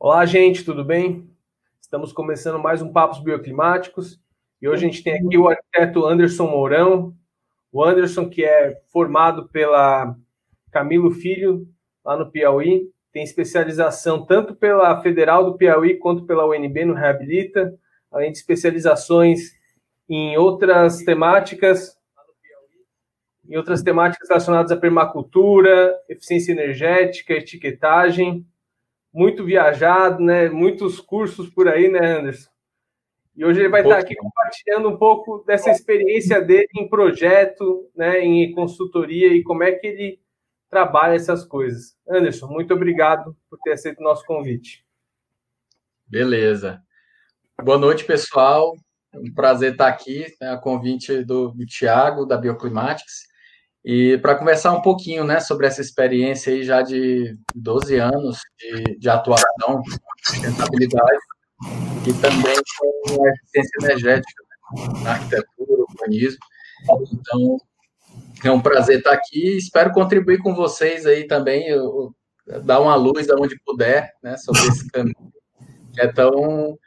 Olá, gente, tudo bem? Estamos começando mais um Papos Bioclimáticos e hoje a gente tem aqui o arquiteto Anderson Mourão. O Anderson, que é formado pela Camilo Filho, lá no Piauí, tem especialização tanto pela Federal do Piauí quanto pela UNB no Reabilita, além de especializações em outras temáticas, em outras temáticas relacionadas à permacultura, eficiência energética, etiquetagem muito viajado, né? Muitos cursos por aí, né, Anderson? E hoje ele vai estar aqui compartilhando um pouco dessa experiência dele em projeto, né, em consultoria e como é que ele trabalha essas coisas. Anderson, muito obrigado por ter aceito o nosso convite. Beleza. Boa noite, pessoal. É um prazer estar aqui, né, a convite do, do Tiago, da Bioclimatics. E para conversar um pouquinho né, sobre essa experiência aí já de 12 anos de, de atuação, sustentabilidade e também com eficiência energética né, na arquitetura, urbanismo. Então, é um prazer estar aqui espero contribuir com vocês aí também, eu, eu, dar uma luz aonde puder né, sobre esse caminho que é tão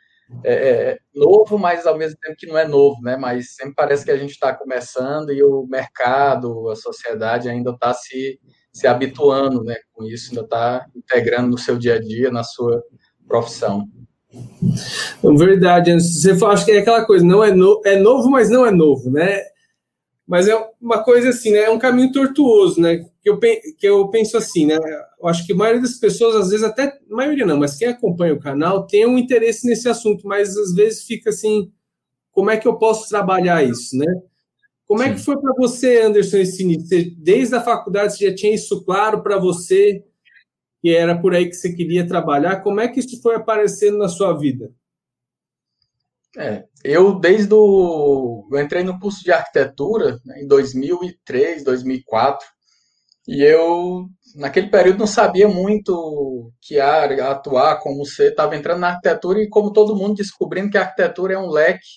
é, é, novo, mas ao mesmo tempo que não é novo, né? Mas sempre parece que a gente está começando e o mercado, a sociedade ainda está se, se habituando, né? Com isso, ainda está integrando no seu dia a dia, na sua profissão. Verdade, você acha que é aquela coisa, não é, no, é novo, mas não é novo, né? Mas é uma coisa assim, né? É um caminho tortuoso, né? Que eu, que eu penso assim, né? Eu acho que a maioria das pessoas, às vezes, até, a maioria não, mas quem acompanha o canal tem um interesse nesse assunto, mas às vezes fica assim, como é que eu posso trabalhar isso, né? Como Sim. é que foi para você, Anderson, esse início? Desde a faculdade você já tinha isso claro para você, que era por aí que você queria trabalhar? Como é que isso foi aparecendo na sua vida? É, eu desde o eu entrei no curso de arquitetura né, em 2003, 2004 e eu naquele período não sabia muito que área atuar, como ser, estava entrando na arquitetura e como todo mundo descobrindo que a arquitetura é um leque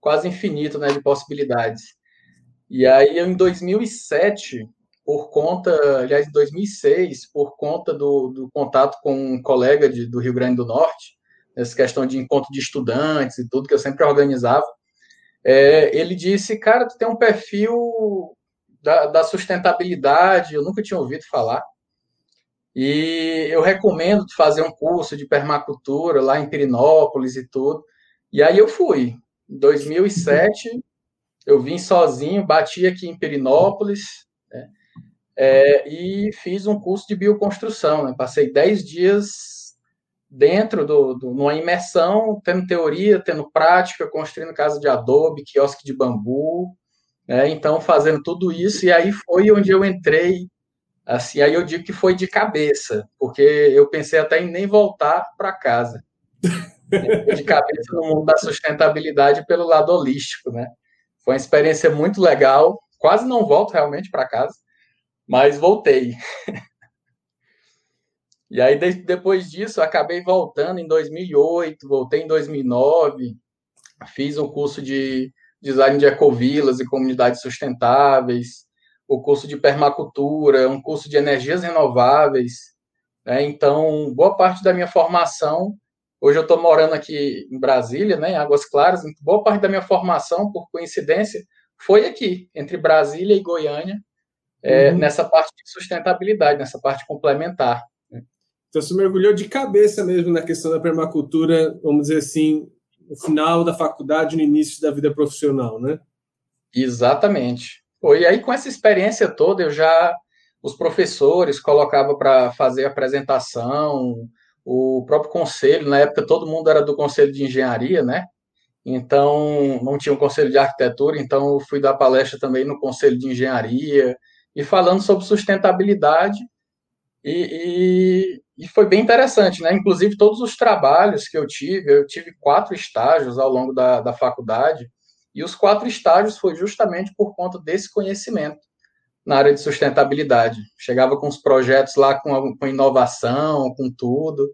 quase infinito, né, de possibilidades. E aí em 2007 por conta, aliás, em 2006, por conta do, do contato com um colega de, do Rio Grande do Norte, essa questão de encontro de estudantes e tudo que eu sempre organizava, é, ele disse, cara, tu tem um perfil da, da, sustentabilidade, eu nunca tinha ouvido falar, e eu recomendo tu fazer um curso de permacultura lá em Pirinópolis e tudo, e aí eu fui, em 2007, eu vim sozinho, bati aqui em Pirinópolis, né, é, e fiz um curso de bioconstrução, né, passei 10 dias dentro do, do numa imersão, tendo teoria, tendo prática, construindo casa de adobe, quiosque de bambu, né? Então fazendo tudo isso e aí foi onde eu entrei, assim, aí eu digo que foi de cabeça, porque eu pensei até em nem voltar para casa. de cabeça no mundo da sustentabilidade pelo lado holístico, né? Foi uma experiência muito legal. Quase não volto realmente para casa, mas voltei. E aí, de, depois disso, acabei voltando em 2008, voltei em 2009, fiz um curso de design de ecovilas e comunidades sustentáveis, o curso de permacultura, um curso de energias renováveis. Né? Então, boa parte da minha formação, hoje eu estou morando aqui em Brasília, né, em Águas Claras, boa parte da minha formação, por coincidência, foi aqui, entre Brasília e Goiânia, é, uhum. nessa parte de sustentabilidade, nessa parte complementar. Então, você mergulhou de cabeça mesmo na questão da permacultura, vamos dizer assim, no final da faculdade, no início da vida profissional, né? Exatamente. E aí, com essa experiência toda, eu já. Os professores colocavam para fazer apresentação, o próprio conselho, na época todo mundo era do conselho de engenharia, né? Então, não tinha um conselho de arquitetura, então eu fui dar palestra também no conselho de engenharia, e falando sobre sustentabilidade, e, e foi bem interessante, né? Inclusive, todos os trabalhos que eu tive, eu tive quatro estágios ao longo da, da faculdade, e os quatro estágios foi justamente por conta desse conhecimento na área de sustentabilidade. Chegava com os projetos lá com, com inovação, com tudo,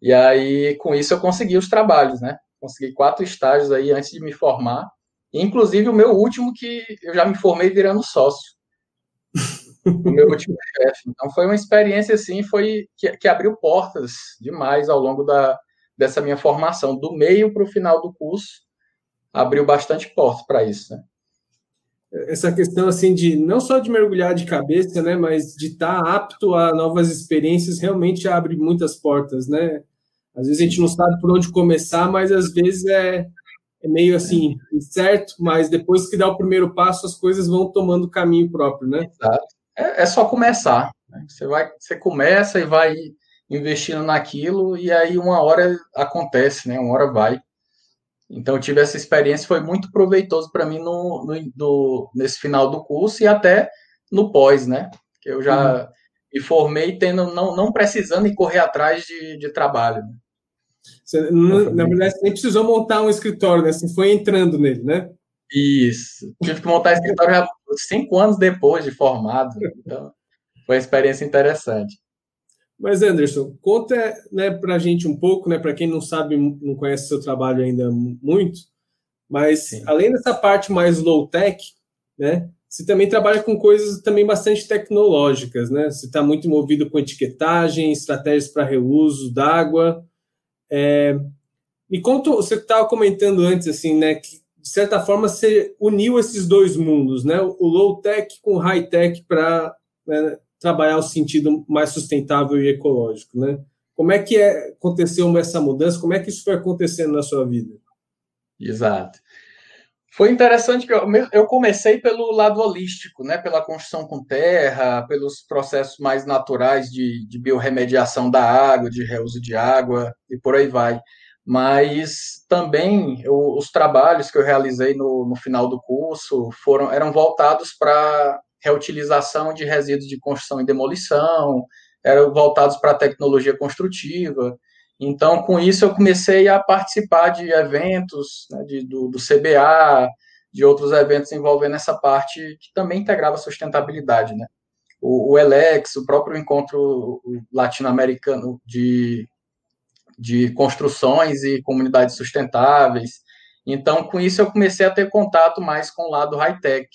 e aí com isso eu consegui os trabalhos, né? Consegui quatro estágios aí antes de me formar, inclusive o meu último que eu já me formei virando sócio. O meu último chefe. Então foi uma experiência assim, foi que, que abriu portas demais ao longo da, dessa minha formação, do meio para o final do curso, abriu bastante portas para isso, né? Essa questão assim de não só de mergulhar de cabeça, né, mas de estar tá apto a novas experiências realmente abre muitas portas, né? Às vezes a gente não sabe por onde começar, mas às vezes é, é meio assim, incerto, mas depois que dá o primeiro passo, as coisas vão tomando caminho próprio, né? Exato. É, é só começar. Né? Você vai, você começa e vai investindo naquilo e aí uma hora acontece, né? Uma hora vai. Então eu tive essa experiência, foi muito proveitoso para mim no, no nesse final do curso e até no pós, né? Que eu já uhum. me formei tendo não, não precisando ir correr atrás de, de trabalho. Né? Você, na verdade, você nem precisou montar um escritório, né? Você foi entrando nele, né? Isso. Tive que montar escritório cinco anos depois de formado. Então, foi uma experiência interessante. Mas, Anderson, conta né, para a gente um pouco, né, para quem não sabe, não conhece seu trabalho ainda muito, mas Sim. além dessa parte mais low-tech, né, você também trabalha com coisas também bastante tecnológicas, né? Você está muito envolvido com etiquetagem, estratégias para reuso d'água. É... Me conta, você estava comentando antes, assim, né, que de certa forma você uniu esses dois mundos, né? O low-tech com o high-tech para né, trabalhar o sentido mais sustentável e ecológico, né? Como é que é, aconteceu essa mudança? Como é que isso foi acontecendo na sua vida? Exato. Foi interessante que eu, eu comecei pelo lado holístico, né? Pela construção com terra, pelos processos mais naturais de, de biorremediação da água, de reuso de água e por aí vai. Mas também eu, os trabalhos que eu realizei no, no final do curso foram eram voltados para reutilização de resíduos de construção e demolição, eram voltados para a tecnologia construtiva. Então, com isso, eu comecei a participar de eventos né, de, do, do CBA, de outros eventos envolvendo essa parte que também integrava sustentabilidade, né? O, o Elex, o próprio encontro latino-americano de, de construções e comunidades sustentáveis. Então, com isso, eu comecei a ter contato mais com o lado high-tech.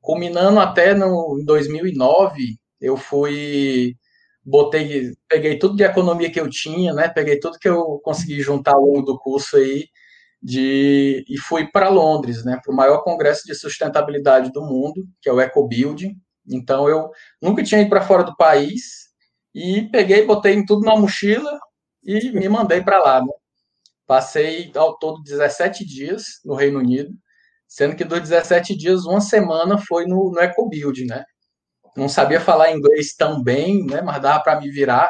Culminando até no, em 2009, eu fui botei, peguei tudo de economia que eu tinha, né? Peguei tudo que eu consegui juntar ao longo do curso aí de e fui para Londres, né? Para o maior congresso de sustentabilidade do mundo, que é o EcoBuild. Então eu nunca tinha ido para fora do país e peguei, botei tudo na mochila e me mandei para lá. Né? Passei ao todo 17 dias no Reino Unido sendo que dos 17 dias, uma semana foi no, no EcoBuild, né? Não sabia falar inglês tão bem, né? Mas dava para me virar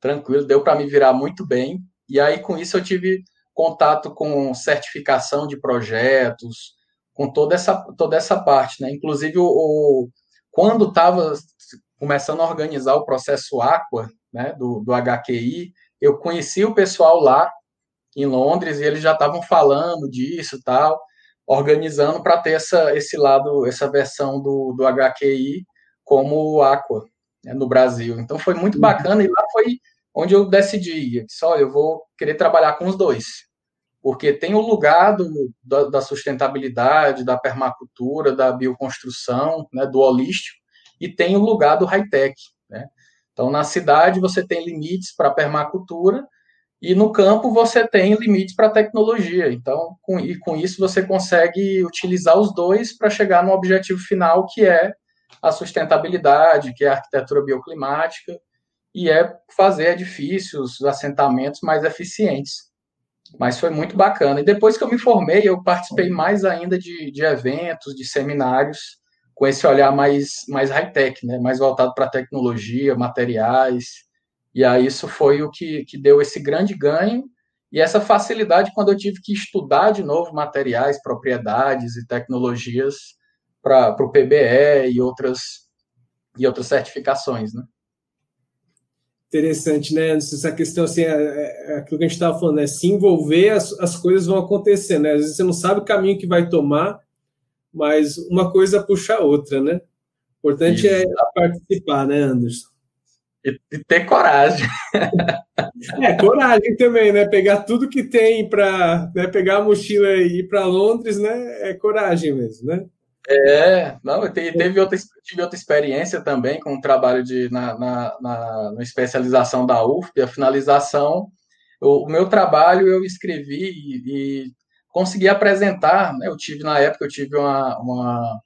tranquilo, deu para me virar muito bem. E aí, com isso, eu tive contato com certificação de projetos, com toda essa, toda essa parte, né? Inclusive, o, o quando estava começando a organizar o processo Aqua, né, do, do HQI, eu conheci o pessoal lá em Londres e eles já estavam falando disso tal organizando para ter essa, esse lado, essa versão do, do HQI como Aqua né, no Brasil. Então foi muito uhum. bacana e lá foi onde eu decidi, eu disse, olha, eu vou querer trabalhar com os dois, porque tem o lugar do, da, da, sustentabilidade, da permacultura, da bioconstrução, né, do holístico, e tem o lugar do high-tech. Então, na cidade, você tem limites para permacultura, e no campo você tem limites para tecnologia. Então, com, e com isso você consegue utilizar os dois para chegar no objetivo final, que é a sustentabilidade, que é a arquitetura bioclimática, e é fazer edifícios, assentamentos mais eficientes. Mas foi muito bacana. E depois que eu me formei, eu participei mais ainda de, de eventos, de seminários, com esse olhar mais, mais high-tech, né? mais voltado para tecnologia, materiais, e aí isso foi o que, que deu esse grande ganho e essa facilidade quando eu tive que estudar de novo materiais, propriedades e tecnologias para o PBE e outras, e outras certificações, né? Interessante, né? Essa questão, assim, é, é, é aquilo que a gente estava falando, né? Se envolver, as, as coisas vão acontecer, né? Às vezes você não sabe o caminho que vai tomar, mas uma coisa puxa a outra, né? O importante é Isso. é participar, né, Anderson? E, e ter coragem. É, coragem também, né? Pegar tudo que tem para né? pegar a mochila e ir para Londres, né? É coragem mesmo, né? É, não, teve outra, tive outra experiência também com o trabalho de, na, na, na, na especialização da UFP, a finalização. O, o meu trabalho eu escrevi e, e consegui apresentar, né, eu tive, na época, eu tive uma, uma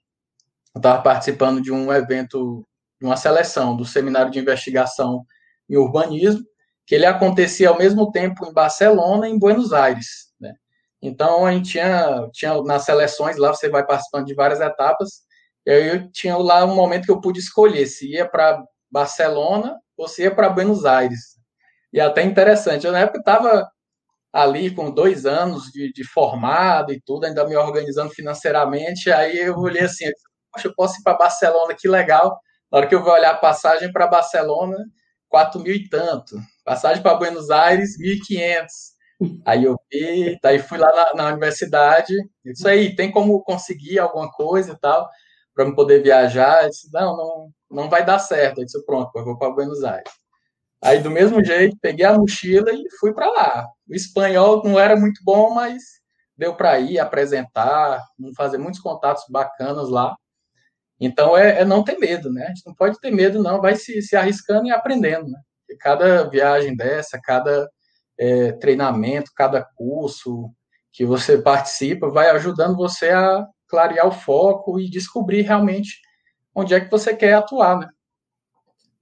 eu estava participando de um evento, de uma seleção do Seminário de Investigação em Urbanismo, que ele acontecia ao mesmo tempo em Barcelona e em Buenos Aires. Né? Então, a gente tinha, tinha nas seleções lá, você vai participando de várias etapas, e aí eu tinha lá um momento que eu pude escolher se ia para Barcelona ou se ia para Buenos Aires. E até interessante, eu na época estava ali com dois anos de, de, formado e tudo, ainda me organizando financeiramente, aí eu olhei assim, poxa, eu posso ir para Barcelona, que legal. Na hora que eu vou olhar a passagem para Barcelona, quatro mil e tanto. Passagem para Buenos Aires, 1.500. Aí eu vi, daí fui lá na, na, universidade, isso aí, tem como conseguir alguma coisa e tal, para eu poder viajar? Eu disse, não, não, não vai dar certo. Eu disse, pronto, eu vou para Buenos Aires. Aí, do mesmo jeito, peguei a mochila e fui para lá. O espanhol não era muito bom, mas deu para ir apresentar, fazer muitos contatos bacanas lá. Então, é, é, não ter medo, né? A gente não pode ter medo, não. Vai se, se arriscando e aprendendo, né? E cada viagem dessa, cada é, treinamento, cada curso que você participa, vai ajudando você a clarear o foco e descobrir realmente onde é que você quer atuar, né?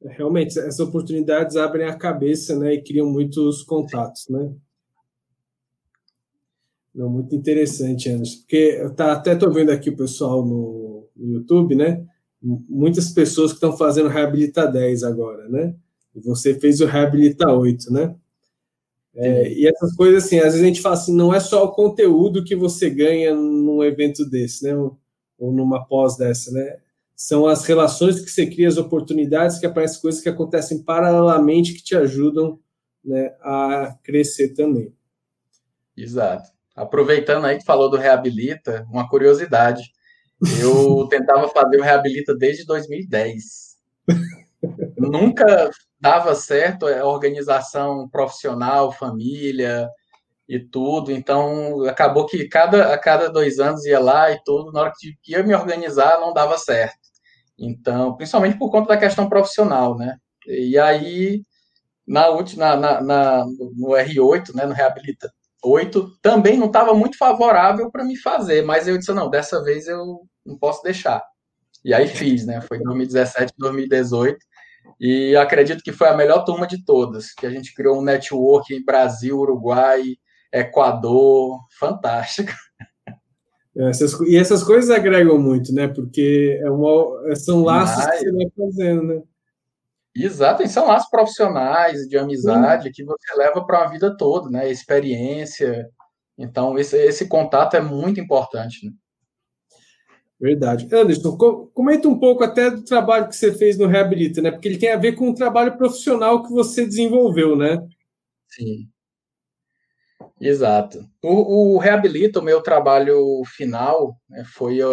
Realmente, essas oportunidades abrem a cabeça, né, e criam muitos contatos, né? Não, muito interessante, Anderson, porque tá, até estou vendo aqui o pessoal no, no YouTube, né? Muitas pessoas que estão fazendo Reabilita 10 agora, né? E você fez o Reabilita 8, né? É, e essas coisas, assim, às vezes a gente fala assim, não é só o conteúdo que você ganha num evento desse, né? Ou numa pós dessa, né? São as relações que você cria, as oportunidades que aparecem, coisas que acontecem paralelamente que te ajudam né, a crescer também. Exato. Aproveitando aí que falou do Reabilita, uma curiosidade. Eu tentava fazer o Reabilita desde 2010. Nunca dava certo a organização profissional, família e tudo. Então, acabou que cada, a cada dois anos ia lá e tudo. Na hora que ia me organizar, não dava certo. Então, principalmente por conta da questão profissional, né? E aí, na última, na, na, no R8, né, no Reabilita 8, também não estava muito favorável para me fazer, mas eu disse, não, dessa vez eu não posso deixar. E aí fiz, né? Foi 2017, 2018. E acredito que foi a melhor turma de todas, que a gente criou um network em Brasil, Uruguai, Equador, fantástico. Essas, e essas coisas agregam muito, né? Porque é uma, são laços que você vai fazendo, né? Exato, e são laços profissionais, de amizade, que você leva para a vida toda, né? Experiência. Então, esse, esse contato é muito importante, né? Verdade. Anderson, comenta um pouco até do trabalho que você fez no Reabilita, né? Porque ele tem a ver com o trabalho profissional que você desenvolveu, né? Sim. Exato. O, o Reabilita, o meu trabalho final, né, foi a,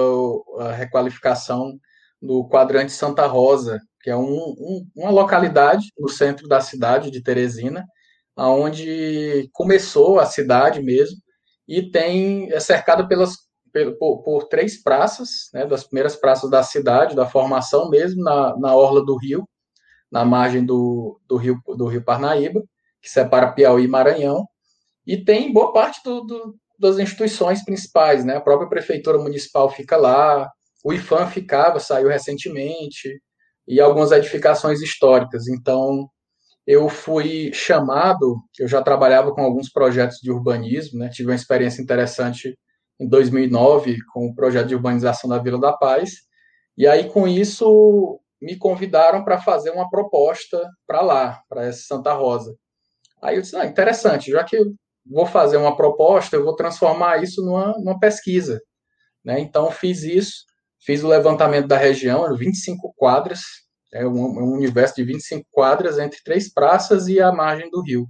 a, requalificação do quadrante Santa Rosa, que é um, um, uma localidade no centro da cidade de Teresina, onde começou a cidade mesmo, e tem é cercada pelas por, por, três praças, né, das primeiras praças da cidade, da formação mesmo, na, na orla do rio, na margem do, do, rio, do rio Parnaíba, que separa Piauí e Maranhão, e tem boa parte do, do, das instituições principais, né? A própria prefeitura municipal fica lá, o IFAM ficava, saiu recentemente, e algumas edificações históricas. Então, eu fui chamado, eu já trabalhava com alguns projetos de urbanismo, né? Tive uma experiência interessante em 2009 com o projeto de urbanização da Vila da Paz. E aí, com isso, me convidaram para fazer uma proposta para lá, para essa Santa Rosa. Aí eu disse, ah, interessante, já que vou fazer uma proposta, eu vou transformar isso numa, numa pesquisa. Né? Então, fiz isso, fiz o levantamento da região, 25 quadras, é um, um universo de 25 quadras entre três praças e a margem do rio,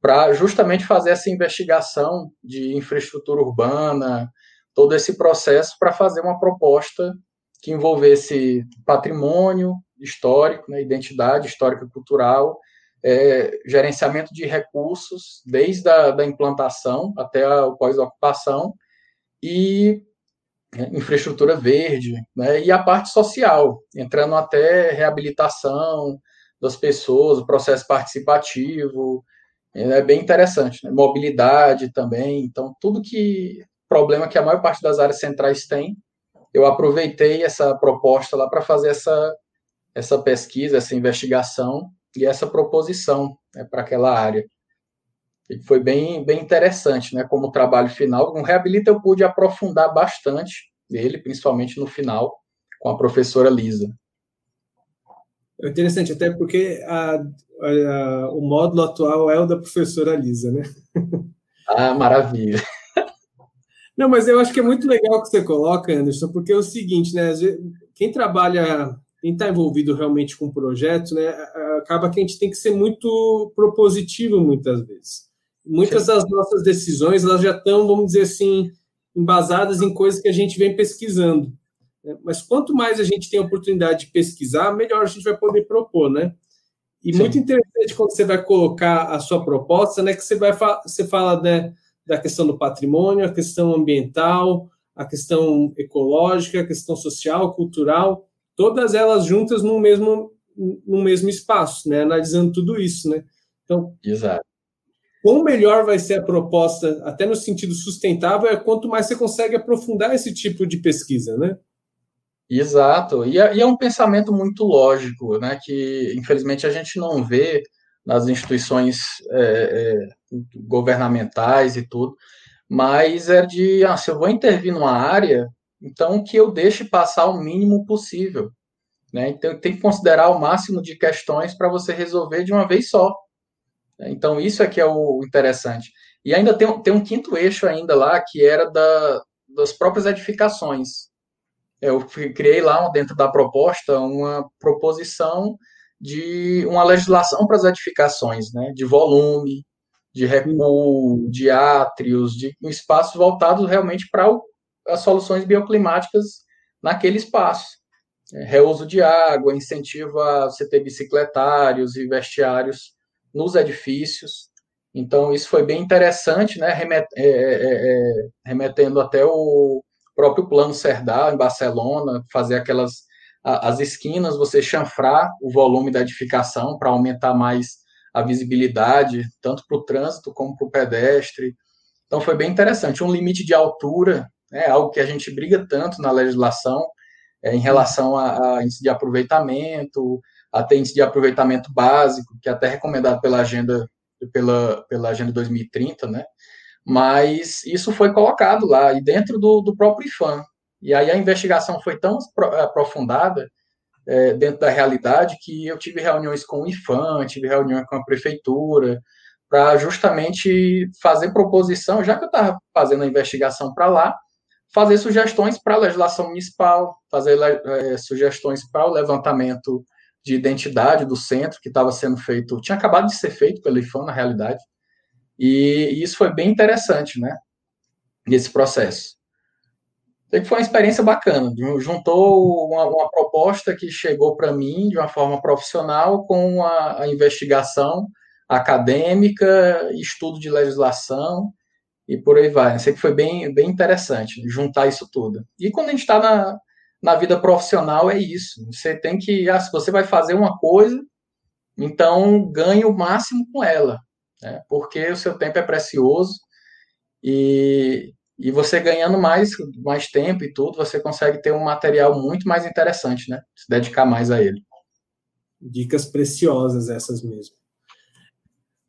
para justamente fazer essa investigação de infraestrutura urbana, todo esse processo para fazer uma proposta que envolvesse patrimônio histórico, né, identidade histórica cultural é, gerenciamento de recursos, desde a da implantação até a pós-ocupação, e né, infraestrutura verde, né, e a parte social, entrando até reabilitação das pessoas, o processo participativo, é bem interessante, né, mobilidade também, então tudo que problema que a maior parte das áreas centrais tem, eu aproveitei essa proposta lá para fazer essa essa pesquisa, essa investigação e essa proposição né, para aquela área. E foi bem, bem interessante, né? Como trabalho final. No Reabilita eu pude aprofundar bastante ele, principalmente no final, com a professora Lisa. É interessante, até porque a, a, o módulo atual é o da professora Lisa, né? Ah, maravilha. Não, mas eu acho que é muito legal que você coloca, Anderson, porque é o seguinte, né? Quem trabalha, quem está envolvido realmente com o projeto, né? Acaba que a gente tem que ser muito propositivo muitas vezes muitas das nossas decisões elas já estão, vamos dizer assim, embasadas em coisas que a gente vem pesquisando. Né? Mas quanto mais a gente tem a oportunidade de pesquisar, melhor a gente vai poder propor, né? E Sim. muito interessante quando você vai colocar a sua proposta, né? Que você vai você fala né, da questão do patrimônio, a questão ambiental, a questão ecológica, a questão social, cultural, todas elas juntas no mesmo no mesmo espaço, né? Analisando tudo isso, né? Então, Exato quão melhor vai ser a proposta, até no sentido sustentável, é quanto mais você consegue aprofundar esse tipo de pesquisa, né? Exato, e é, e é um pensamento muito lógico, né? Que infelizmente a gente não vê nas instituições é, é, governamentais e tudo, mas é de, ah, se eu vou intervir numa área, então que eu deixe passar o mínimo possível. Né? Então tem que considerar o máximo de questões para você resolver de uma vez só. Então, isso é que é o interessante. E ainda tem, tem um quinto eixo ainda lá, que era da, das próprias edificações. Eu criei lá, dentro da proposta, uma proposição de uma legislação para as edificações, né? de volume, de recuo, de átrios, de espaços voltados realmente para as soluções bioclimáticas naquele espaço. É, reuso de água, incentivo a você ter bicicletários e vestiários nos edifícios. Então, isso foi bem interessante, né? Remet, é, é, é, remetendo até o próprio Plano Cerdal, em Barcelona, fazer aquelas as esquinas, você chanfrar o volume da edificação para aumentar mais a visibilidade, tanto para o trânsito como para o pedestre. Então, foi bem interessante. Um limite de altura, né? algo que a gente briga tanto na legislação, é, em relação a, a índice de aproveitamento, até índice de aproveitamento básico, que é até recomendado pela agenda pela, pela agenda 2030, né? Mas isso foi colocado lá e dentro do, do próprio IFAM. E aí a investigação foi tão aprofundada é, dentro da realidade que eu tive reuniões com o IFAM, tive reuniões com a prefeitura, para justamente fazer proposição, já que eu estava fazendo a investigação para lá, fazer sugestões para a legislação municipal, fazer é, sugestões para o levantamento de identidade do centro que estava sendo feito, tinha acabado de ser feito pelo IFAM, na realidade, e, isso foi bem interessante, né, nesse processo. Então, foi uma experiência bacana, juntou uma, uma proposta que chegou para mim de uma forma profissional com a, a investigação acadêmica, estudo de legislação, e por aí vai. Sei que foi bem, bem interessante juntar isso tudo. E quando a gente está na, na vida profissional é isso. Você tem que, ah, se você vai fazer uma coisa, então ganhe o máximo com ela, né? porque o seu tempo é precioso e, e você ganhando mais, mais tempo e tudo, você consegue ter um material muito mais interessante, né? Se dedicar mais a ele. Dicas preciosas essas mesmo.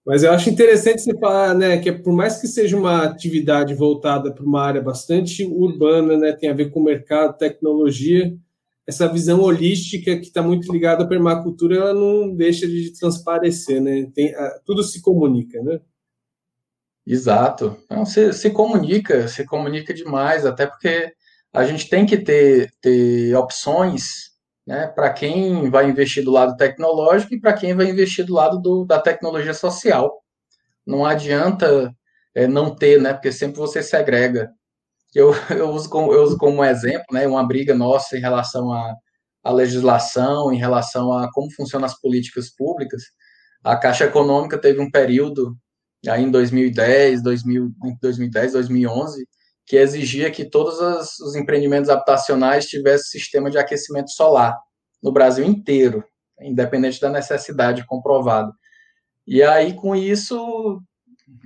Mas eu acho interessante você falar, né, que por mais que seja uma atividade voltada para uma área bastante urbana, né, tem a ver com mercado, tecnologia, essa visão holística que está muito ligada à permacultura, ela não deixa de transparecer, né? Tem, tudo se comunica, né? Exato. Se, se comunica, se comunica demais, até porque a gente tem que ter, ter opções né, para quem vai investir do lado tecnológico e para quem vai investir do lado do, da tecnologia social. Não adianta é, não ter, né, porque sempre você segrega. Eu, eu, uso como, eu uso como exemplo né, uma briga nossa em relação à, à legislação, em relação a como funcionam as políticas públicas. A Caixa Econômica teve um período aí em 2010, 2000, 2010, 2011, que exigia que todos os, os empreendimentos habitacionais tivessem sistema de aquecimento solar no Brasil inteiro, independente da necessidade comprovada. E aí, com isso,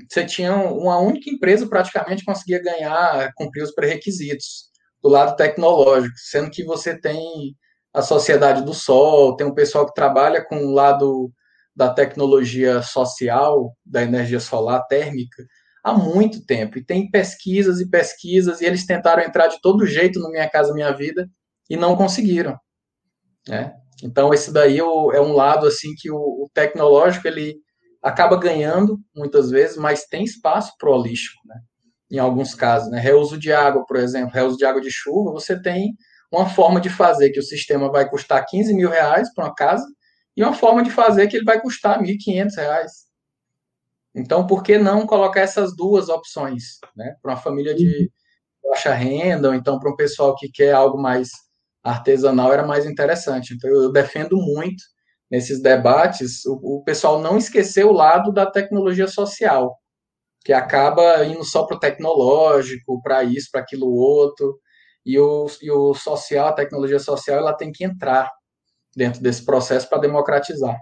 você tinha uma única empresa praticamente conseguia ganhar, cumprir os pré-requisitos do lado tecnológico, sendo que você tem a Sociedade do Sol, tem um pessoal que trabalha com o lado da tecnologia social, da energia solar térmica, há muito tempo. E tem pesquisas e pesquisas, e eles tentaram entrar de todo jeito no Minha Casa Minha Vida e não conseguiram. Né? Então, esse daí é, é um lado assim que o, tecnológico ele acaba ganhando muitas vezes, mas tem espaço para o holístico, né? em alguns casos. Né? Reuso de água, por exemplo, reuso de água de chuva, você tem uma forma de fazer que o sistema vai custar 15 mil reais para uma casa e uma forma de fazer que ele vai custar 1.500 reais. Então, por que não colocar essas duas opções, né? Para uma família de baixa renda, ou então para um pessoal que quer algo mais artesanal, era mais interessante. Então, eu defendo muito nesses debates o, o pessoal não esquecer o lado da tecnologia social, que acaba indo só para o tecnológico, para isso, para aquilo outro, e o, e o social, a tecnologia social, ela tem que entrar dentro desse processo para democratizar.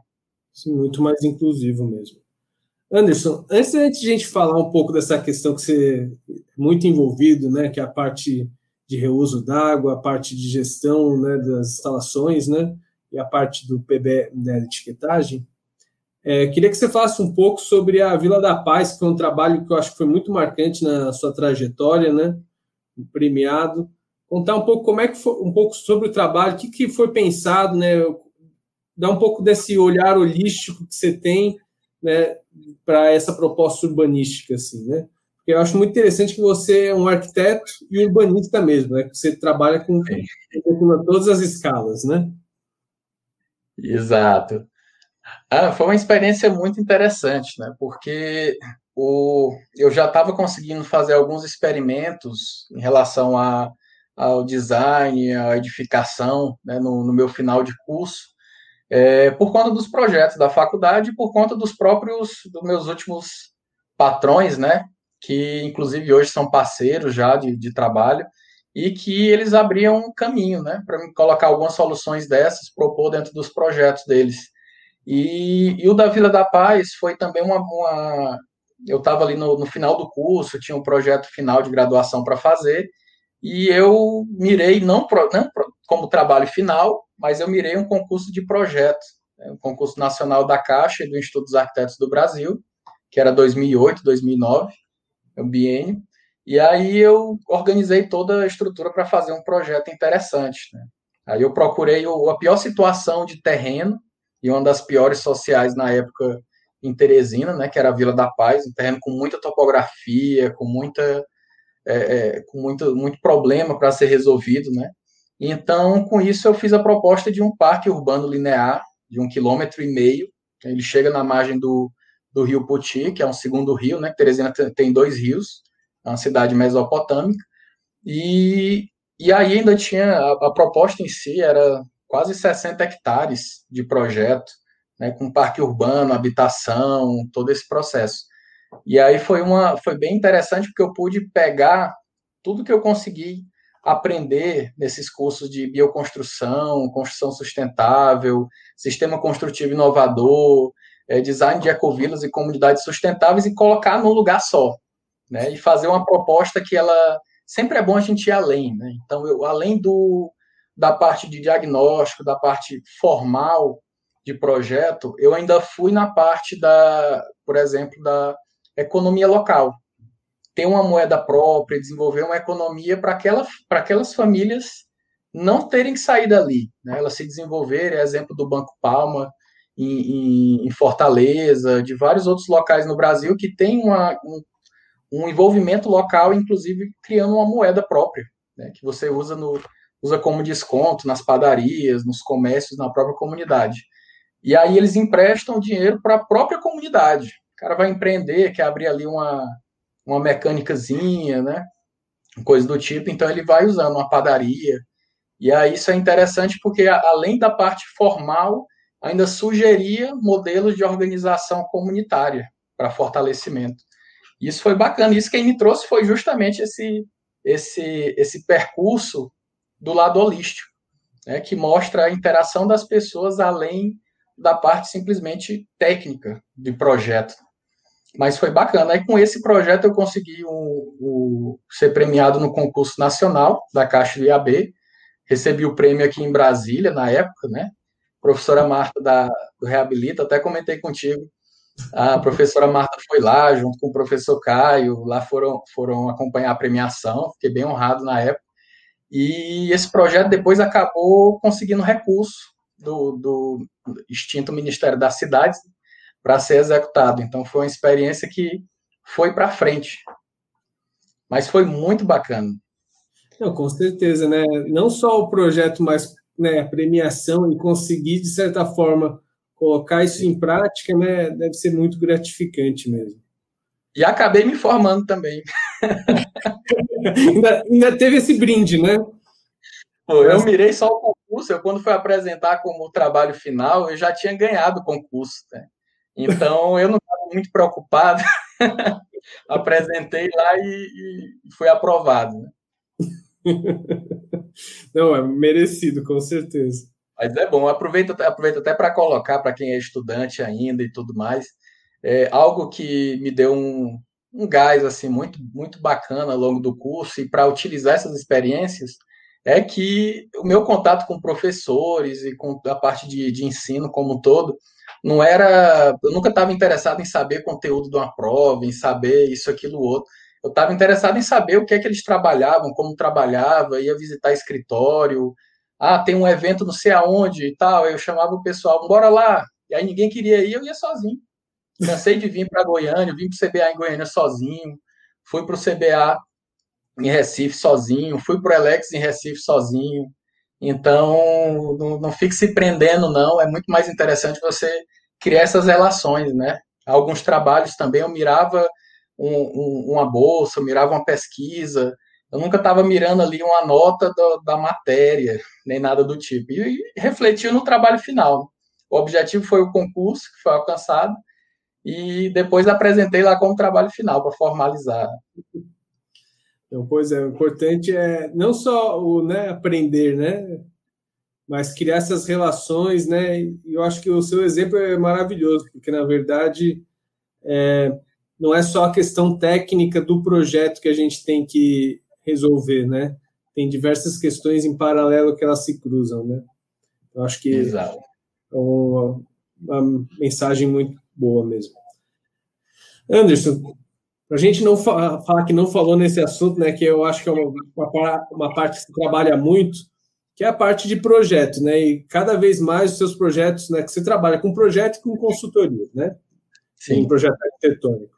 Sim, muito mais inclusivo mesmo. Anderson, antes da gente falar um pouco dessa questão que você é muito envolvido, né, que é a parte de reuso d'água, a parte de gestão né, das instalações, né, e a parte do PB da né, etiquetagem, é, queria que você falasse um pouco sobre a Vila da Paz, que foi um trabalho que eu acho que foi muito marcante na sua trajetória, né, premiado contar um pouco como é que foi, um pouco sobre o trabalho, o que, que foi pensado, né? Dar um pouco desse olhar holístico que você tem, né, para essa proposta urbanística, assim, né? Porque eu acho muito interessante que você é um arquiteto e urbanista mesmo, né? Que você trabalha com, com todas as escalas, né? Exato. Ah, foi uma experiência muito interessante, né? Porque o, eu já estava conseguindo fazer alguns experimentos em relação a ao design, à edificação, né, no, no, meu final de curso, é, por conta dos projetos da faculdade por conta dos próprios, dos meus últimos patrões, né, que inclusive hoje são parceiros já de, de trabalho, e que eles abriam um caminho, né, para colocar algumas soluções dessas, propor dentro dos projetos deles. E, e o da Vila da Paz foi também uma. uma eu estava ali no, no final do curso, tinha um projeto final de graduação para fazer, e eu mirei, não, pro, não como trabalho final, mas eu mirei um concurso de projeto, né, um concurso nacional da Caixa e do Instituto dos Arquitetos do Brasil, que era 2008, 2009, o biênio, e aí eu organizei toda a estrutura para fazer um projeto interessante. Né? Aí eu procurei o, a pior situação de terreno, e uma das piores sociais na época em Teresina, né, que era a Vila da Paz, um terreno com muita topografia, com muita é, é, com muito, muito problema para ser resolvido, né? Então, com isso, eu fiz a proposta de um parque urbano linear de um quilômetro e meio. Ele chega na margem do, do rio Poti, que é um segundo rio, né? Teresina tem dois rios, é uma cidade mesopotâmica. E, e aí ainda tinha, a, a proposta em si era quase 60 hectares de projeto, né? Com parque urbano, habitação, todo esse processo. E aí foi uma foi bem interessante porque eu pude pegar tudo que eu consegui aprender nesses cursos de bioconstrução, construção sustentável, sistema construtivo inovador, é, design de ecovilas e comunidades sustentáveis e colocar num lugar só, né? E fazer uma proposta que ela sempre é bom a gente ir além, né? Então, eu, além do da parte de diagnóstico, da parte formal de projeto, eu ainda fui na parte da, por exemplo, da economia local. Ter uma moeda própria, desenvolver uma economia para aquela, aquelas famílias não terem que sair dali, né? elas se desenvolverem, exemplo do Banco Palma, em, em, em, Fortaleza, de vários outros locais no Brasil que tem uma, um, um, envolvimento local, inclusive criando uma moeda própria, né? que você usa, no, usa como desconto nas padarias, nos comércios, na própria comunidade. E aí eles emprestam dinheiro para a própria comunidade cara vai empreender, quer abrir ali uma, uma mecânicazinha, né? Coisa do tipo, então ele vai usando uma padaria. E aí isso é interessante porque, além da parte formal, ainda sugeria modelos de organização comunitária para fortalecimento. Isso foi bacana. Isso quem me trouxe foi justamente esse esse, esse percurso do lado holístico, né, que mostra a interação das pessoas além da parte simplesmente técnica de projeto. Mas foi bacana. Aí com esse projeto eu consegui o, ser premiado no concurso nacional da Caixa do IAB. Recebi o prêmio aqui em Brasília na época, né? professora Marta da, do Reabilita, até comentei contigo. A professora Marta foi lá, junto com o professor Caio, lá foram, foram acompanhar a premiação, fiquei bem honrado na época. E esse projeto depois acabou conseguindo recurso do, do extinto Ministério das Cidades para ser executado. Então foi uma experiência que foi para frente. Mas foi muito bacana. Não, com certeza, né? Não só o projeto, mas né, a premiação e conseguir, de certa forma, colocar isso em prática, né, deve ser muito gratificante mesmo. E acabei me formando também. ainda, ainda, teve esse brinde, né? Pô, eu mirei só o concurso. Eu, quando fui apresentar como trabalho final, eu já tinha ganhado o concurso. Né? Então, eu não estava muito preocupado. Apresentei lá e, e fui aprovado. Né? Não, é merecido, com certeza. Mas é bom, aproveita, aproveita até para colocar para quem é estudante ainda e tudo mais. É algo que me deu um, um gás assim muito muito bacana ao longo do curso e para utilizar essas experiências é que o meu contato com professores e com a parte de, de ensino como um todo não era eu nunca estava interessado em saber conteúdo de uma prova em saber isso aquilo outro eu estava interessado em saber o que é que eles trabalhavam, como trabalhava, ia visitar escritório. Ah, tem um evento não sei aonde e tal. Eu chamava o pessoal, bora lá. E aí ninguém queria ir, eu ia sozinho. Cansei de vir para Goiânia, vim para o CBA em Goiânia sozinho, fui para o CBA em Recife sozinho, fui para o Alex em Recife sozinho. Então, não, não fique se prendendo, não. É muito mais interessante você criar essas relações, né? Alguns trabalhos também eu mirava um, um, uma bolsa, eu mirava uma pesquisa, eu nunca estava mirando ali uma nota do, da matéria, nem nada do tipo. E, e refletiu no trabalho final. O objetivo foi o concurso, que foi alcançado, e depois apresentei lá como trabalho final, para formalizar. Então, pois é, o importante é não só o né, aprender, né, mas criar essas relações, né, e eu acho que o seu exemplo é maravilhoso, porque, na verdade, é, não é só a questão técnica do projeto que a gente tem que resolver, né? Tem diversas questões em paralelo que elas se cruzam, né? Eu acho que Exato. é uma, uma mensagem muito boa mesmo. Anderson, para a gente não fa falar que não falou nesse assunto, né, que eu acho que é uma, uma, uma, parte que se trabalha muito, que é a parte de projeto, né, e cada vez mais os seus projetos, né, que você trabalha com projeto e com consultoria, né, Sim. em projeto arquitetônico.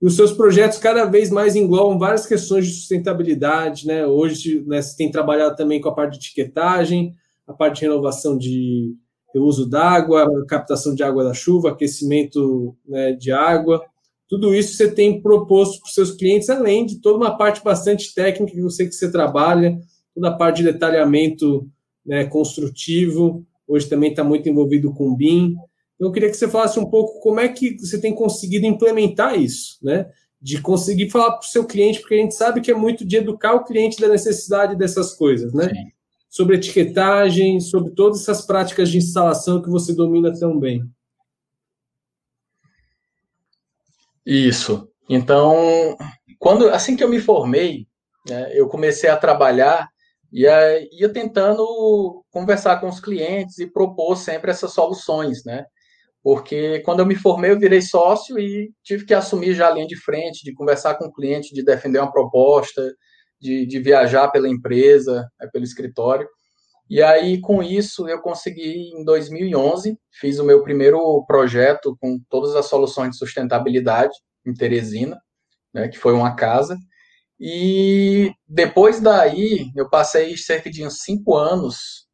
E os seus projetos cada vez mais englobam várias questões de sustentabilidade, né? Hoje né, você tem trabalhado também com a parte de etiquetagem, a parte de renovação de uso d'água, captação de água da chuva, aquecimento né, de água. Tudo isso você tem proposto para os seus clientes, além de toda uma parte bastante técnica que eu sei que você trabalha, toda a parte de detalhamento né, construtivo. Hoje também está muito envolvido com BIM. Eu queria que você falasse um pouco como é que você tem conseguido implementar isso, né? De conseguir falar para o seu cliente, porque a gente sabe que é muito de educar o cliente da necessidade dessas coisas, né? Sim. Sobre etiquetagem, sobre todas essas práticas de instalação que você domina tão bem. Isso. Então, quando assim que eu me formei, né, eu comecei a trabalhar e ia tentando conversar com os clientes e propor sempre essas soluções, né? porque quando eu me formei, eu virei sócio e tive que assumir já a linha de frente, de conversar com o cliente, de defender uma proposta, de, de viajar pela empresa, né, pelo escritório. E aí, com isso, eu consegui, em 2011, fiz o meu primeiro projeto com todas as soluções de sustentabilidade em Teresina, né, que foi uma casa. E depois daí, eu passei cerca de uns cinco anos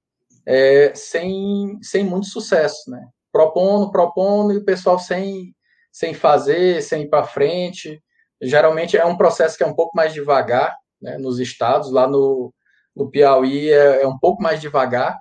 é, sem, sem muito sucesso, né? propondo, propondo, e o pessoal sem, sem fazer, sem ir para frente. Geralmente é um processo que é um pouco mais devagar, né, nos estados, lá no, no Piauí é, é um pouco mais devagar,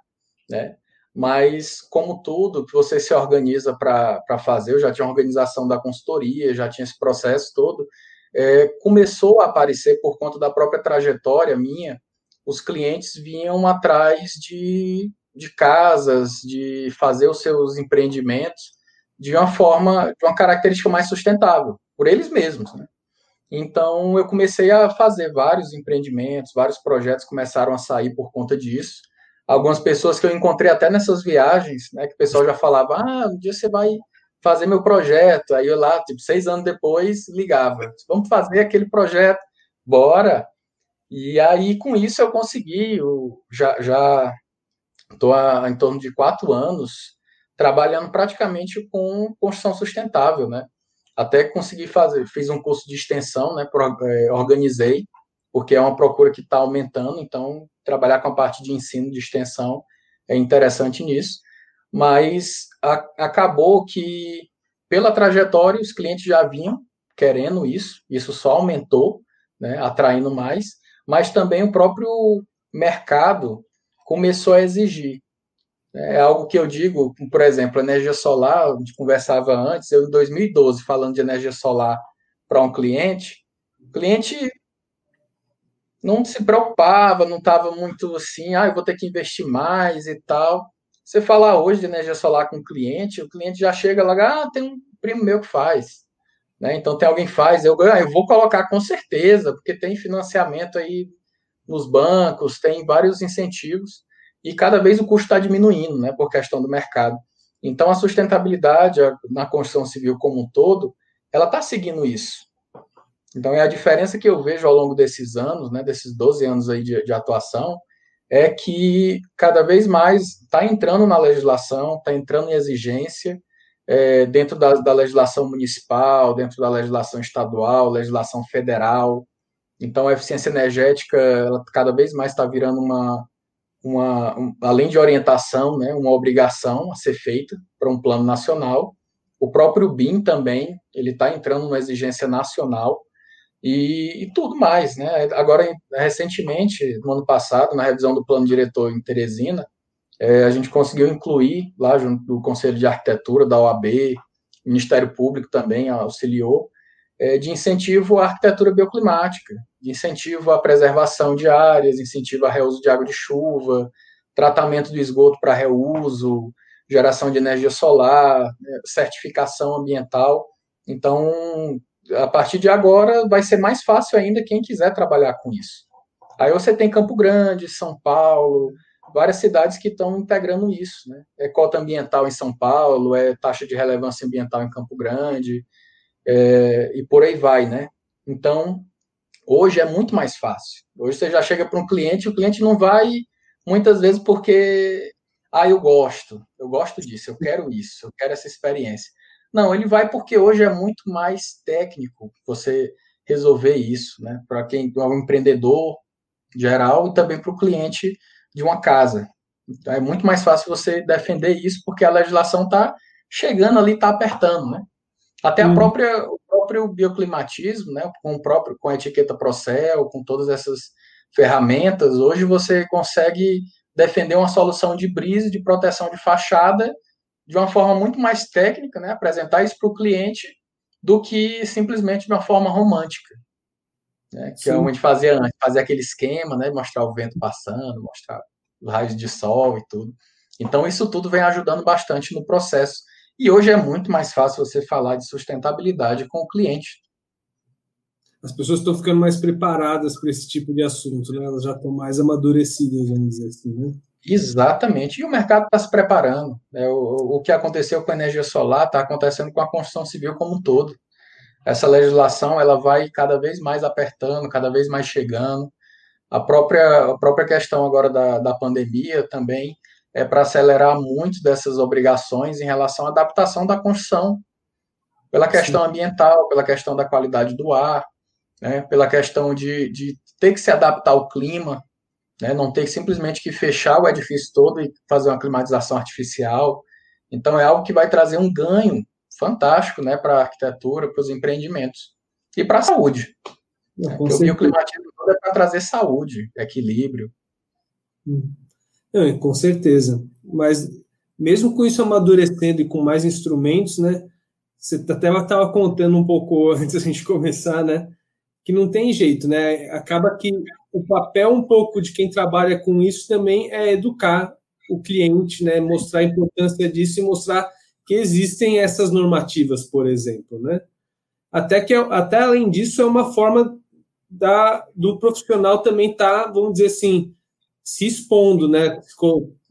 né? Mas, como tudo que você se organiza para fazer, eu já tinha organização da consultoria, já tinha esse processo todo, é, começou a aparecer por conta da própria trajetória minha, os clientes vinham atrás de, de casas, de fazer os seus empreendimentos de uma forma, de uma característica mais sustentável, por eles mesmos, né? Então, eu comecei a fazer vários empreendimentos, vários projetos começaram a sair por conta disso. Algumas pessoas que eu encontrei até nessas viagens, né, que o pessoal já falava, ah, um dia você vai fazer meu projeto. Aí eu lá, tipo, seis anos depois, ligava, vamos fazer aquele projeto, bora. E aí, com isso, eu consegui, eu já estou há em torno de quatro anos trabalhando praticamente com construção sustentável, né? Até consegui fazer, fiz um curso de extensão, né, é, organizei, porque é uma procura que está aumentando, então trabalhar com a parte de ensino de extensão é interessante nisso, mas a, acabou que pela trajetória os clientes já vinham querendo isso, isso só aumentou, né, atraindo mais, mas também o próprio mercado começou a exigir. É algo que eu digo, por exemplo, energia solar, a gente conversava antes, eu em 2012, falando de energia solar para um cliente, o cliente não se preocupava, não estava muito assim, ah, eu vou ter que investir mais e tal. Você falar hoje de energia solar com o cliente, o cliente já chega lá, ah, tem um primo meu que faz. Né? Então tem alguém que faz, eu, ah, eu vou colocar com certeza, porque tem financiamento aí nos bancos, tem vários incentivos e cada vez o custo está diminuindo, né, por questão do mercado. Então, a sustentabilidade na construção civil como um todo, ela está seguindo isso. Então, é a diferença que eu vejo ao longo desses anos, né, desses 12 anos aí de, de atuação, é que cada vez mais está entrando na legislação, está entrando em exigência, é, dentro da, da, legislação municipal, dentro da legislação estadual, legislação federal. Então, a eficiência energética, ela cada vez mais está virando uma, uma, um, além de orientação, né, uma obrigação a ser feita para um plano nacional. O próprio BIM também, ele está entrando numa exigência nacional e, e, tudo mais, né? Agora, recentemente, no ano passado, na revisão do plano diretor em Teresina, é, a gente conseguiu incluir lá junto do Conselho de Arquitetura da OAB, Ministério Público também auxiliou, é, de incentivo à arquitetura bioclimática, de incentivo à preservação de áreas, incentivo a reuso de água de chuva, tratamento do esgoto para reuso, geração de energia solar, né, certificação ambiental. Então, a partir de agora, vai ser mais fácil ainda quem quiser trabalhar com isso. Aí você tem Campo Grande, São Paulo, várias cidades que estão integrando isso. Né? É cota ambiental em São Paulo, é taxa de relevância ambiental em Campo Grande, é, e por aí vai, né? Então, hoje é muito mais fácil. Hoje você já chega para um cliente, o cliente não vai muitas vezes porque, ah, eu gosto, eu gosto disso, eu quero isso, eu quero essa experiência. Não, ele vai porque hoje é muito mais técnico você resolver isso, né? Para quem é um empreendedor geral e também para o cliente de uma casa. Então, é muito mais fácil você defender isso porque a legislação está chegando ali, está apertando, né? Até a uhum. própria, próprio bioclimatismo, né, com, o próprio, com a etiqueta Procel, com todas essas ferramentas, hoje você consegue defender uma solução de brise, de proteção de fachada, de uma forma muito mais técnica, né, apresentar isso para o cliente, do que simplesmente de uma forma romântica. Né, que Sim. é onde fazia antes, fazer aquele esquema, né, mostrar o vento passando, mostrar os raios de sol e tudo. Então, isso tudo vem ajudando bastante no processo e hoje é muito mais fácil você falar de sustentabilidade com o cliente. As pessoas estão ficando mais preparadas para esse tipo de assunto, né? Elas já estão mais amadurecidas, vamos dizer assim, né? Exatamente. E o mercado está se preparando. Né? O, o que aconteceu com a energia solar está acontecendo com a construção civil como um todo. Essa legislação ela vai cada vez mais apertando, cada vez mais chegando. A própria, a própria questão agora da, da pandemia também é, para acelerar muito dessas obrigações em relação à adaptação da construção, pela questão Sim. ambiental, pela questão da qualidade do ar, né, pela questão de, de ter que se adaptar ao clima, né, não ter simplesmente que fechar o edifício todo e fazer uma climatização artificial. Então, é algo que vai trazer um ganho fantástico né, para a arquitetura, para os empreendimentos e para a saúde. Né, o bioclimatismo é para trazer saúde, equilíbrio. Hum. Não, com certeza. Mas mesmo com isso amadurecendo e com mais instrumentos, né? Você até estava contando um pouco antes da gente começar, né? que não tem jeito, né? Acaba que o papel um pouco de quem trabalha com isso também é educar o cliente, né? Mostrar a importância disso e mostrar que existem essas normativas, por exemplo, né? Até que até além disso é uma forma da, do profissional também tá, vamos dizer assim, se expondo, né?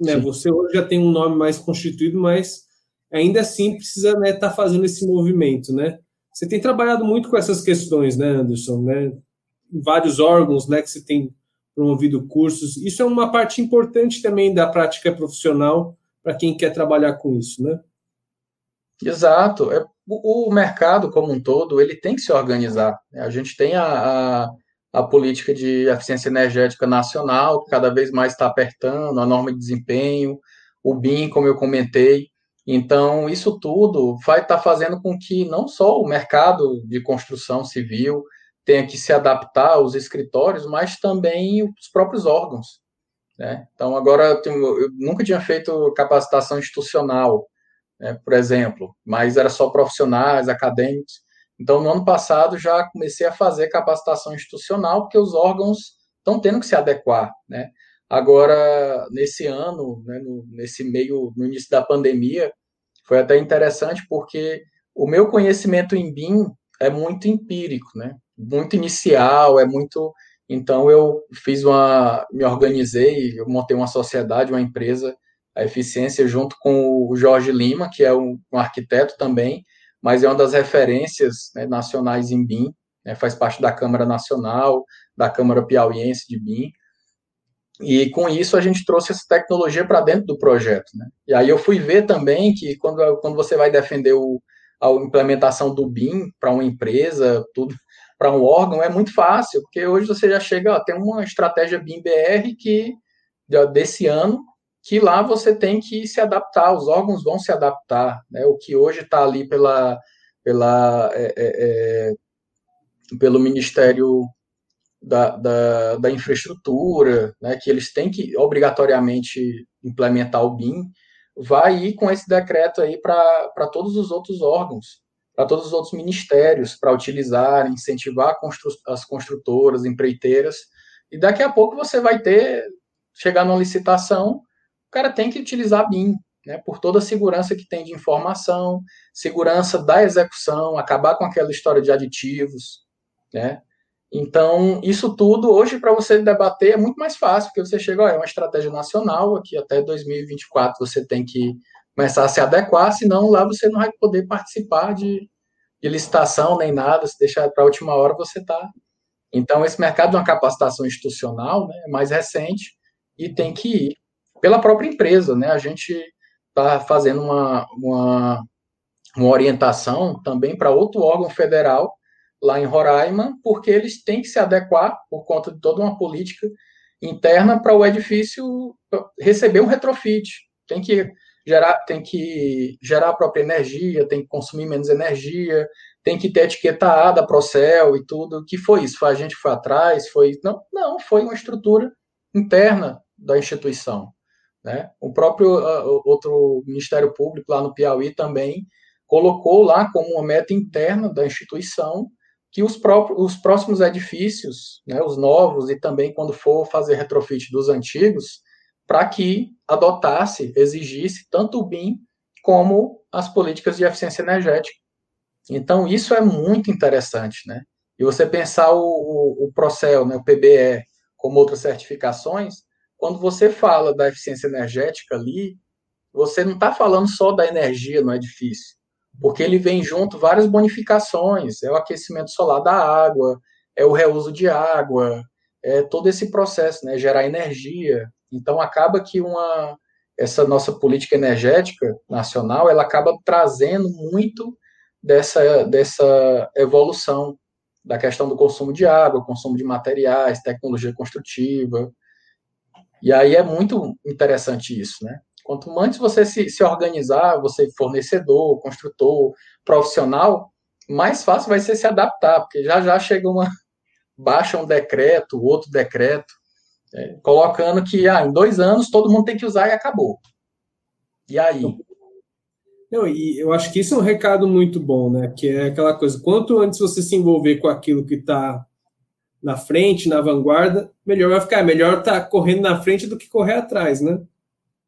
né? Você hoje já tem um nome mais constituído, mas ainda assim precisa estar né, tá fazendo esse movimento, né? Você tem trabalhado muito com essas questões, né, Anderson? Né? Em vários órgãos, né, que você tem promovido cursos. Isso é uma parte importante também da prática profissional para quem quer trabalhar com isso, né? Exato. É, o, o, mercado como um todo ele tem que se organizar. A gente tem a, a, a política de eficiência energética nacional que cada vez mais está apertando, a norma de desempenho, o BIM, como eu comentei. Então, isso tudo vai estar tá fazendo com que não só o mercado de construção civil tenha que se adaptar aos escritórios, mas também os próprios órgãos. Né? Então, agora, eu nunca tinha feito capacitação institucional, né, por exemplo, mas era só profissionais, acadêmicos. Então, no ano passado, já comecei a fazer capacitação institucional, porque os órgãos estão tendo que se adequar. Né? Agora, nesse ano, né, no, nesse meio, no início da pandemia, foi até interessante porque o meu conhecimento em BIM é muito empírico, né? Muito inicial, é muito. Então eu fiz uma, me organizei, eu montei uma sociedade, uma empresa, a Eficiência, junto com o Jorge Lima, que é um, um arquiteto também, mas é uma das referências né, nacionais em BIM, né, faz parte da Câmara Nacional, da Câmara Piauiense de BIM. E com isso a gente trouxe essa tecnologia para dentro do projeto. Né? E aí eu fui ver também que quando, quando você vai defender o, a implementação do BIM para uma empresa, tudo para um órgão, é muito fácil, porque hoje você já chega, ó, tem uma estratégia BIM BR que desse ano, que lá você tem que se adaptar, os órgãos vão se adaptar. Né? O que hoje está ali pela, pela, é, é, é, pelo Ministério da, da, da, infraestrutura, né, que eles têm que obrigatoriamente implementar o BIM, vai ir com esse decreto aí para todos os outros órgãos, para todos os outros ministérios, para utilizar, incentivar constru as construtoras, empreiteiras, e daqui a pouco você vai ter, chegar numa licitação, cara tem que utilizar BIM, né, por toda a segurança que tem de informação, segurança da execução, acabar com aquela história de aditivos, né, então, isso tudo hoje para você debater é muito mais fácil, porque você chega, ó, é uma estratégia nacional, aqui até 2024 você tem que começar a se adequar, senão lá você não vai poder participar de, de licitação nem nada, se deixar para a última hora você está. Então, esse mercado de uma capacitação institucional né, é mais recente e tem que ir pela própria empresa. Né? A gente está fazendo uma, uma, uma orientação também para outro órgão federal lá em Roraima, porque eles têm que se adequar por conta de toda uma política interna para o edifício receber um retrofit. Tem que gerar, tem que gerar a própria energia, tem que consumir menos energia, tem que ter etiqueta A da Procel e tudo. Que foi isso? Foi a gente foi atrás? Foi não, não, foi uma estrutura interna da instituição. Né? O próprio uh, outro Ministério Público lá no Piauí também colocou lá como uma meta interna da instituição que os, próprios, os próximos edifícios, né, os novos e também quando for fazer retrofit dos antigos, para que adotasse, exigisse tanto o BIM como as políticas de eficiência energética. Então, isso é muito interessante, né? E você pensar o, o, o Procel, né, o PBE, como outras certificações, quando você fala da eficiência energética ali, você não está falando só da energia no edifício porque ele vem junto várias bonificações, é o aquecimento solar da água, é o reuso de água, é todo esse processo, né, gerar energia. Então acaba que uma essa nossa política energética nacional, ela acaba trazendo muito dessa dessa evolução da questão do consumo de água, consumo de materiais, tecnologia construtiva. E aí é muito interessante isso, né? Quanto antes você se, se organizar, você fornecedor, construtor, profissional, mais fácil vai ser se adaptar, porque já já chega uma baixa um decreto, outro decreto, é, colocando que ah, em dois anos todo mundo tem que usar e acabou. E aí? Não, e eu acho que isso é um recado muito bom, né? Que é aquela coisa, quanto antes você se envolver com aquilo que está na frente, na vanguarda, melhor vai ficar. Melhor estar tá correndo na frente do que correr atrás, né?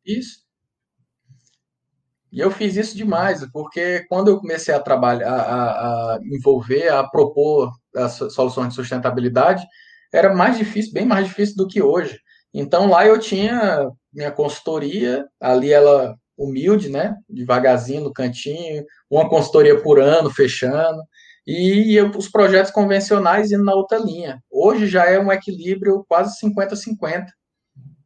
Isso. E eu fiz isso demais, porque quando eu comecei a trabalhar, a, a envolver, a propor as soluções de sustentabilidade, era mais difícil, bem mais difícil do que hoje. Então lá eu tinha minha consultoria, ali ela humilde, né, devagarzinho no cantinho, uma consultoria por ano fechando, e os projetos convencionais indo na outra linha. Hoje já é um equilíbrio quase 50-50.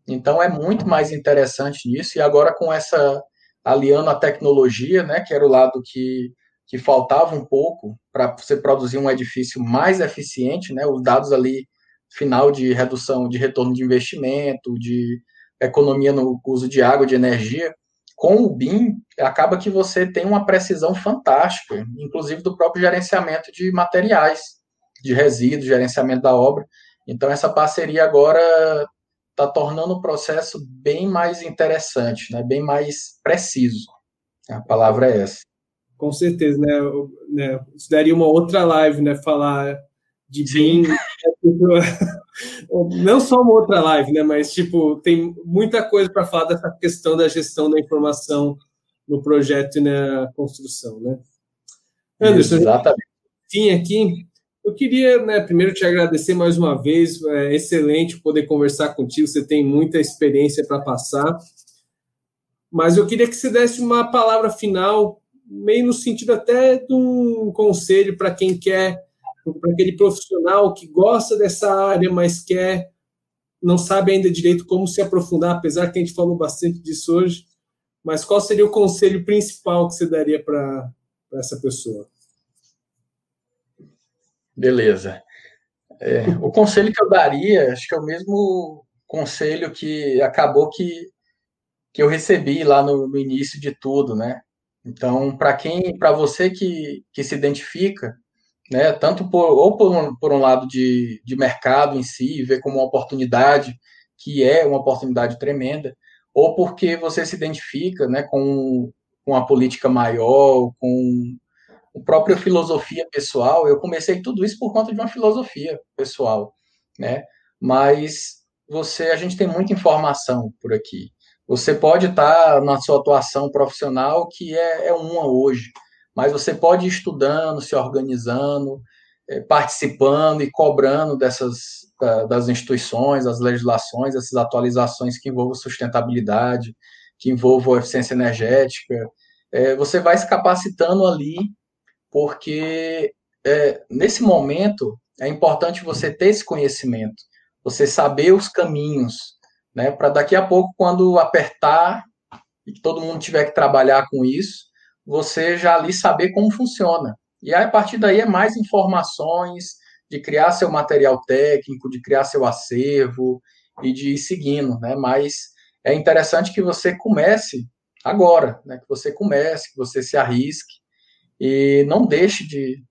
Então é muito mais interessante nisso, e agora com essa aliando a tecnologia, né, que era o lado que, que faltava um pouco para você produzir um edifício mais eficiente, né, os dados ali final de redução de retorno de investimento, de economia no uso de água, de energia, com o BIM, acaba que você tem uma precisão fantástica, inclusive do próprio gerenciamento de materiais, de resíduos, gerenciamento da obra. Então, essa parceria agora está tornando o processo bem mais interessante, né? bem mais preciso. A palavra é essa. Com certeza, né? né? Isso daria uma outra live, né? Falar de BIM. Não só uma outra live, né? Mas, tipo, tem muita coisa para falar dessa questão da gestão da informação no projeto e na construção, né? Anderson, Exatamente. Sim, aqui eu queria, né, primeiro te agradecer mais uma vez. É excelente poder conversar contigo. Você tem muita experiência para passar. Mas eu queria que você desse uma palavra final, meio no sentido até de um conselho para quem quer, para aquele profissional que gosta dessa área, mas quer, não sabe ainda direito como se aprofundar, apesar que a gente falou bastante disso hoje. Mas qual seria o conselho principal que você daria para essa pessoa? Beleza. É, o conselho que eu daria, acho que é o mesmo conselho que acabou que, que eu recebi lá no, no início de tudo, né? Então, para quem, para você que, que se identifica, né, tanto por, ou por um, por um lado de, de mercado em si, ver como uma oportunidade, que é uma oportunidade tremenda, ou porque você se identifica né, com, com a política maior, com a própria filosofia pessoal, eu comecei tudo isso por conta de uma filosofia pessoal, né? Mas você, a gente tem muita informação por aqui. Você pode estar na sua atuação profissional que é, é uma hoje, mas você pode ir estudando, se organizando, é, participando e cobrando dessas das instituições, das legislações, essas atualizações que envolvam sustentabilidade, que envolvam eficiência energética. É, você vai se capacitando ali porque é, nesse momento é importante você ter esse conhecimento, você saber os caminhos, né, para daqui a pouco, quando apertar e todo mundo tiver que trabalhar com isso, você já ali saber como funciona. E aí, a partir daí é mais informações, de criar seu material técnico, de criar seu acervo e de ir seguindo, né? Mas é interessante que você comece agora, né? Que você comece, que você se arrisque, e não deixe de,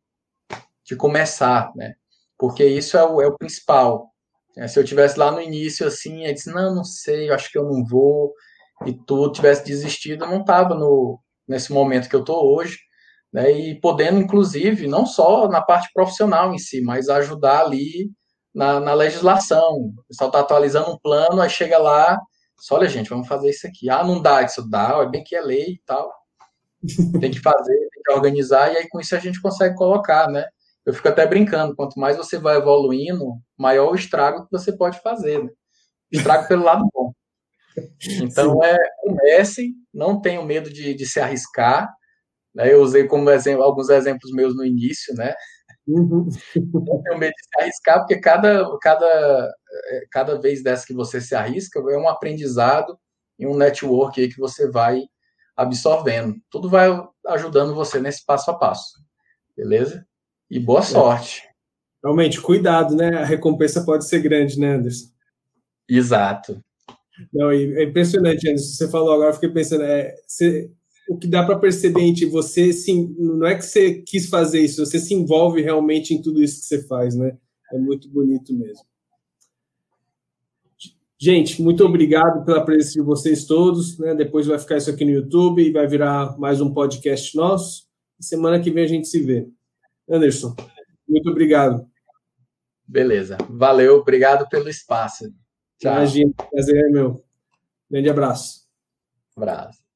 de começar, né? Porque isso é o, é o principal. É, se eu tivesse lá no início assim, eu disse, não, não sei, eu acho que eu não vou, e tu tivesse desistido, eu não estava no, nesse momento que eu estou hoje, né? E podendo, inclusive, não só na parte profissional em si, mas ajudar ali na, na legislação. O pessoal está atualizando um plano, aí chega lá, só olha, gente, vamos fazer isso aqui. Ah, não dá, isso dá, é bem que é lei e tal. Tem que fazer, organizar, e aí com isso a gente consegue colocar, né? Eu fico até brincando, quanto mais você vai evoluindo, maior o estrago que você pode fazer, né? Estrago pelo lado bom. Então, Sim. é, comecem, não tenham medo de, de se arriscar, né? Eu usei como exemplo, alguns exemplos meus no início, né? Uhum. Não tenho medo de se arriscar, porque cada, cada, cada vez dessa que você se arrisca é um aprendizado e um network aí que você vai absorvendo. Tudo vai ajudando você nesse passo a passo. Beleza? E boa é. sorte. Realmente, cuidado, né? A recompensa pode ser grande, né, Anderson? Exato. Não, é impressionante, Anderson. Você falou agora, eu fiquei pensando, é, você, o que dá para perceber em você sim, não é que você quis fazer isso, você se envolve realmente em tudo isso que você faz, né? É muito bonito mesmo. Gente, muito obrigado pela presença de vocês todos. Né? Depois vai ficar isso aqui no YouTube e vai virar mais um podcast nosso. semana que vem a gente se vê. Anderson, muito obrigado. Beleza. Valeu, obrigado pelo espaço. Tchau. Imagina, prazer meu. Grande abraço. Abraço.